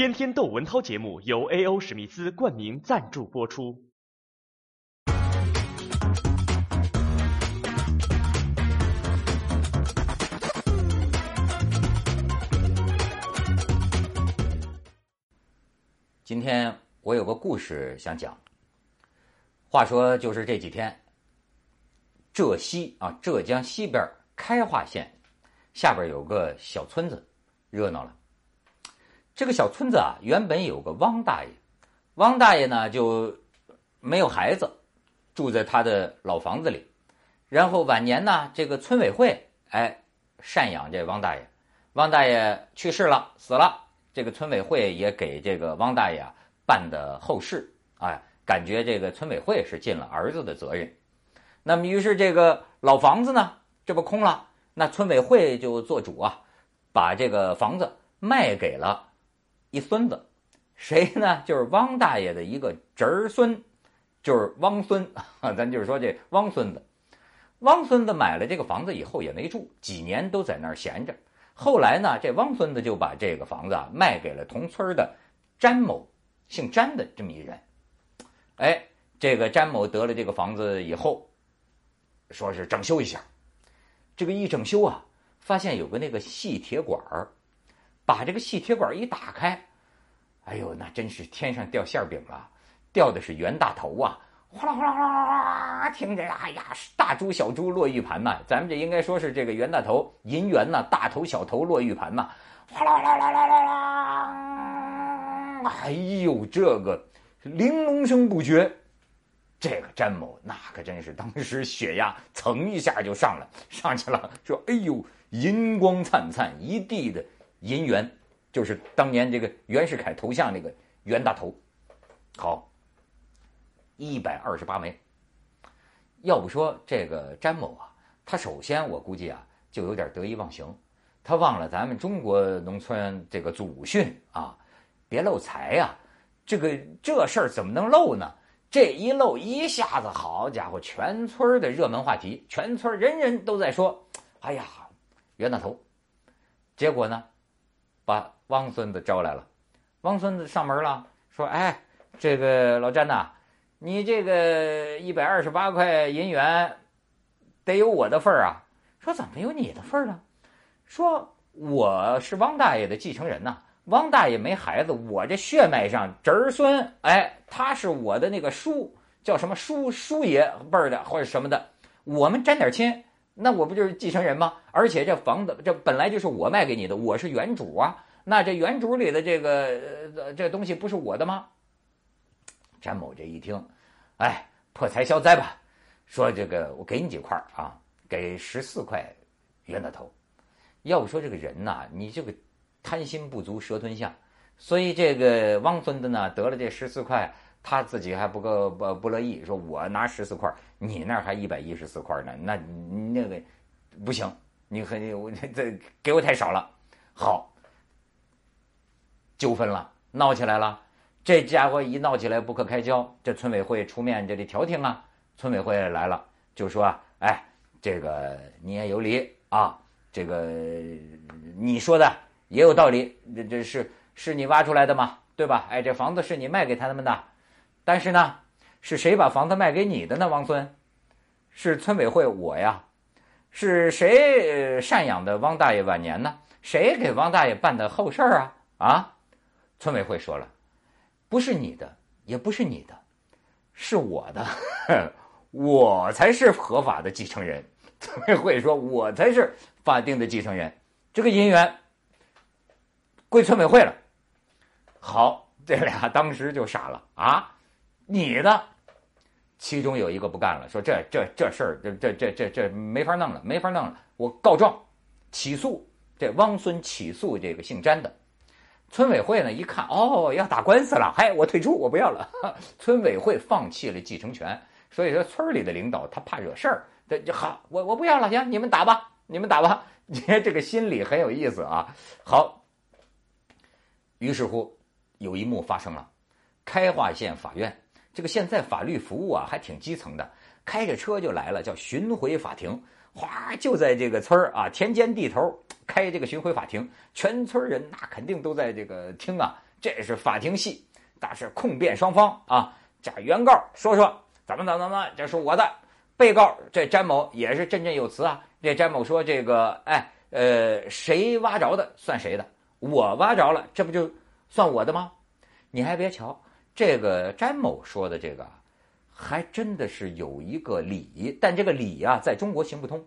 天天窦文涛节目由 A.O. 史密斯冠名赞助播出。今天我有个故事想讲。话说，就是这几天，浙西啊，浙江西边开化县下边有个小村子，热闹了。这个小村子啊，原本有个汪大爷，汪大爷呢就没有孩子，住在他的老房子里。然后晚年呢，这个村委会哎赡养这汪大爷，汪大爷去世了，死了，这个村委会也给这个汪大爷办的后事，哎。感觉这个村委会是尽了儿子的责任，那么于是这个老房子呢，这不空了，那村委会就做主啊，把这个房子卖给了一孙子，谁呢？就是汪大爷的一个侄儿孙，就是汪孙啊，咱就是说这汪孙子，汪孙子买了这个房子以后也没住，几年都在那儿闲着。后来呢，这汪孙子就把这个房子啊卖给了同村的詹某，姓詹的这么一人。哎，这个詹某得了这个房子以后，说是整修一下。这个一整修啊，发现有个那个细铁管儿，把这个细铁管一打开，哎呦，那真是天上掉馅饼了，掉的是袁大头啊！哗啦哗啦哗啦哗啦，听着，哎呀，大珠小珠落玉盘呐！咱们这应该说是这个袁大头银元呐，大头小头落玉盘呐！哗啦啦啦啦啦啦！哎呦，这个。玲珑声不绝，这个詹某那可真是当时血压蹭一下就上了上去了，说：“哎呦，银光灿灿，一地的银元，就是当年这个袁世凯头像那个袁大头。”好，一百二十八枚。要不说这个詹某啊，他首先我估计啊，就有点得意忘形，他忘了咱们中国农村这个祖训啊，别漏财呀。这个这事儿怎么能漏呢？这一漏一下子，好家伙，全村的热门话题，全村人人都在说：“哎呀，袁大头。”结果呢，把汪孙子招来了。汪孙子上门了，说：“哎，这个老詹呐，你这个一百二十八块银元，得有我的份儿啊。”说：“怎么有你的份儿呢？”说：“我是汪大爷的继承人呐。”汪大爷没孩子，我这血脉上侄儿孙，哎，他是我的那个叔，叫什么叔叔爷辈儿的或者什么的，我们沾点亲，那我不就是继承人吗？而且这房子这本来就是我卖给你的，我是原主啊，那这原主里的这个呃这东西不是我的吗？詹某这一听，哎，破财消灾吧，说这个我给你几块啊，给十四块冤大头。要不说这个人呐，你这个。贪心不足蛇吞象，所以这个汪孙子呢得了这十四块，他自己还不够不不乐意，说我拿十四块，你那还一百一十四块呢，那那个不行，你和我这给我太少了。好，纠纷了，闹起来了，这家伙一闹起来不可开交，这村委会出面这里调停啊，村委会来了就说，哎，这个你也有理啊，这个你说的。也有道理，这这是是你挖出来的嘛，对吧？哎，这房子是你卖给他们的，但是呢，是谁把房子卖给你的呢？王孙，是村委会我呀，是谁赡养的汪大爷晚年呢？谁给汪大爷办的后事儿啊？啊，村委会说了，不是你的，也不是你的，是我的，我才是合法的继承人。村委会说，我才是法定的继承人，这个姻缘。归村委会了，好，这俩当时就傻了啊！你的，其中有一个不干了，说这这这事儿，这这这这这没法弄了，没法弄了，我告状，起诉这汪孙起诉这个姓詹的。村委会呢一看，哦，要打官司了，嗨，我退出，我不要了。村委会放弃了继承权，所以说村里的领导他怕惹事儿，这就好，我我不要了，行，你们打吧，你们打吧。你看这个心理很有意思啊，好。于是乎，有一幕发生了，开化县法院这个现在法律服务啊还挺基层的，开着车就来了，叫巡回法庭，哗就在这个村啊田间地头开这个巡回法庭，全村人那肯定都在这个听啊，这是法庭戏，但是控辩双方啊，这原告说说怎么怎么怎么，这是我的。被告这詹某也是振振有词啊，这詹某说这个，哎，呃，谁挖着的？算谁的，我挖着了，这不就算我的吗？你还别瞧，这个詹某说的这个，还真的是有一个理，但这个理啊，在中国行不通。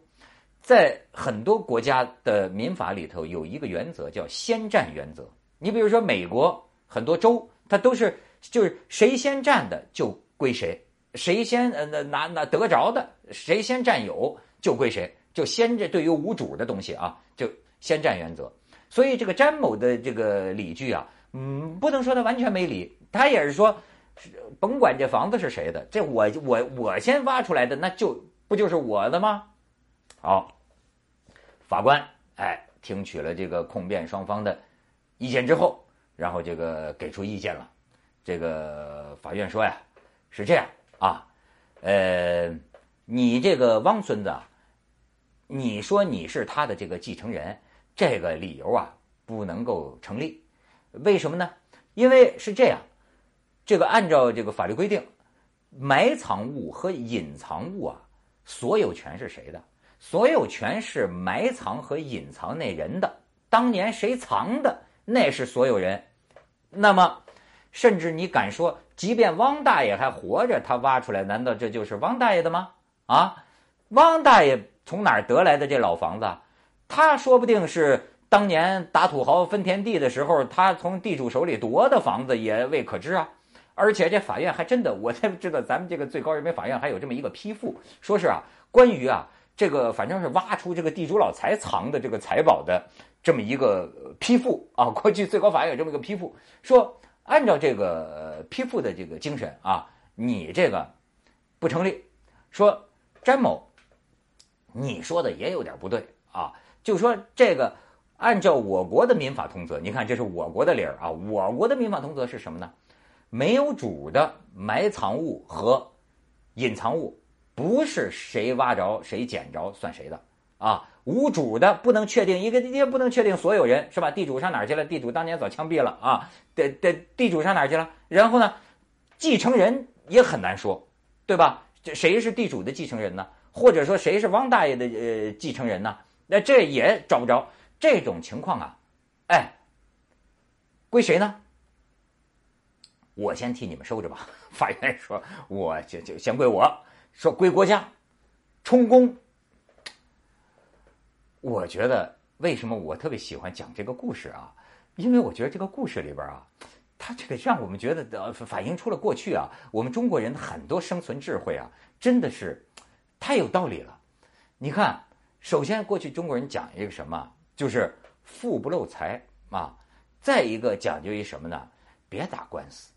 在很多国家的民法里头有一个原则叫先占原则。你比如说美国很多州，它都是就是谁先占的就归谁，谁先呃拿拿得着的，谁先占有就归谁，就先这对于无主的东西啊，就先占原则。所以这个詹某的这个理据啊，嗯，不能说他完全没理，他也是说，甭管这房子是谁的，这我我我先挖出来的，那就不就是我的吗？好，法官哎，听取了这个控辩双方的意见之后，然后这个给出意见了。这个法院说呀，是这样啊，呃，你这个汪孙子，你说你是他的这个继承人，这个理由啊不能够成立。为什么呢？因为是这样，这个按照这个法律规定，埋藏物和隐藏物啊，所有权是谁的？所有权是埋藏和隐藏那人的，当年谁藏的，那是所有人。那么，甚至你敢说，即便汪大爷还活着，他挖出来，难道这就是汪大爷的吗？啊，汪大爷从哪儿得来的这老房子？他说不定是当年打土豪分田地的时候，他从地主手里夺的房子，也未可知啊。而且这法院还真的，我才知道咱们这个最高人民法院还有这么一个批复，说是啊，关于啊。这个反正是挖出这个地主老财藏的这个财宝的这么一个批复啊，过去最高法院有这么一个批复，说按照这个批复的这个精神啊，你这个不成立。说詹某，你说的也有点不对啊，就说这个按照我国的民法通则，你看这是我国的理儿啊，我国的民法通则是什么呢？没有主的埋藏物和隐藏物。不是谁挖着谁捡着算谁的啊？无主的不能确定一个，也不能确定所有人是吧？地主上哪儿去了？地主当年早枪毙了啊！的的地主上哪儿去了？然后呢，继承人也很难说，对吧？这谁是地主的继承人呢？或者说谁是汪大爷的呃继承人呢？那这也找不着。这种情况啊，哎，归谁呢？我先替你们收着吧。法院说，我就就先归我。说归国家，充公。我觉得为什么我特别喜欢讲这个故事啊？因为我觉得这个故事里边啊，它这个让我们觉得呃，反映出了过去啊，我们中国人很多生存智慧啊，真的是太有道理了。你看，首先过去中国人讲一个什么，就是富不露财啊。再一个讲究一什么呢？别打官司。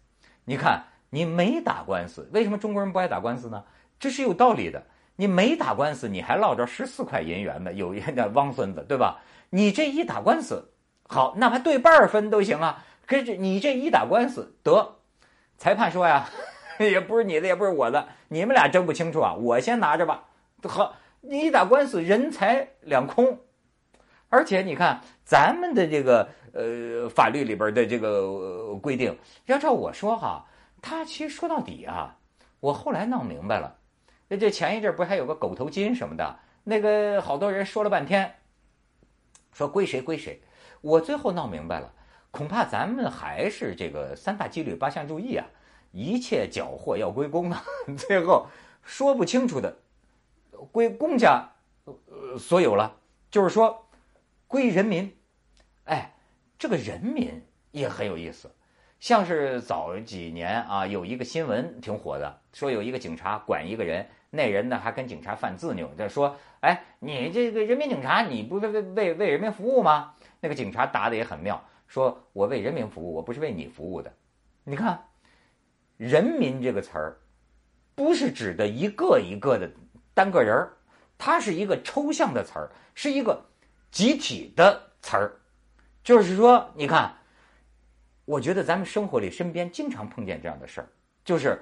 你看，你没打官司，为什么中国人不爱打官司呢？这是有道理的。你没打官司，你还落着十四块银元呢。有一个汪孙子，对吧？你这一打官司，好，哪怕对半分都行啊。可是你这一打官司，得裁判说呀，也不是你的，也不是我的，你们俩争不清楚啊，我先拿着吧。好，你一打官司，人财两空。而且你看，咱们的这个呃法律里边的这个规定，要照我说哈，他其实说到底啊，我后来闹明白了。那这前一阵不是还有个狗头金什么的？那个好多人说了半天，说归谁归谁。我最后闹明白了，恐怕咱们还是这个三大纪律八项注意啊，一切缴获要归公啊。最后说不清楚的，归公家呃所有了，就是说归人民。哎，这个人民也很有意思。像是早几年啊，有一个新闻挺火的，说有一个警察管一个人。那人呢还跟警察犯自扭，就说：“哎，你这个人民警察，你不为为为为人民服务吗？”那个警察答的也很妙，说：“我为人民服务，我不是为你服务的。”你看，“人民”这个词儿，不是指的一个一个的单个人儿，它是一个抽象的词儿，是一个集体的词儿。就是说，你看，我觉得咱们生活里身边经常碰见这样的事儿，就是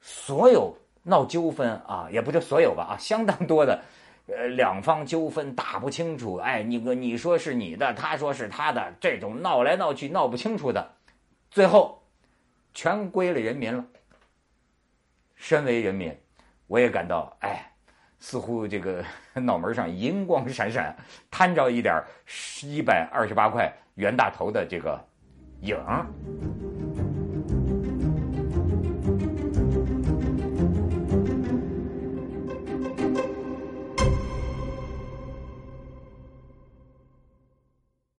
所有。闹纠纷啊，也不就所有吧啊，相当多的，呃，两方纠纷打不清楚，哎，你个你说是你的，他说是他的，这种闹来闹去闹不清楚的，最后全归了人民了。身为人民，我也感到，哎，似乎这个 脑门上银光闪闪，摊着一点一百二十八块袁大头的这个影儿。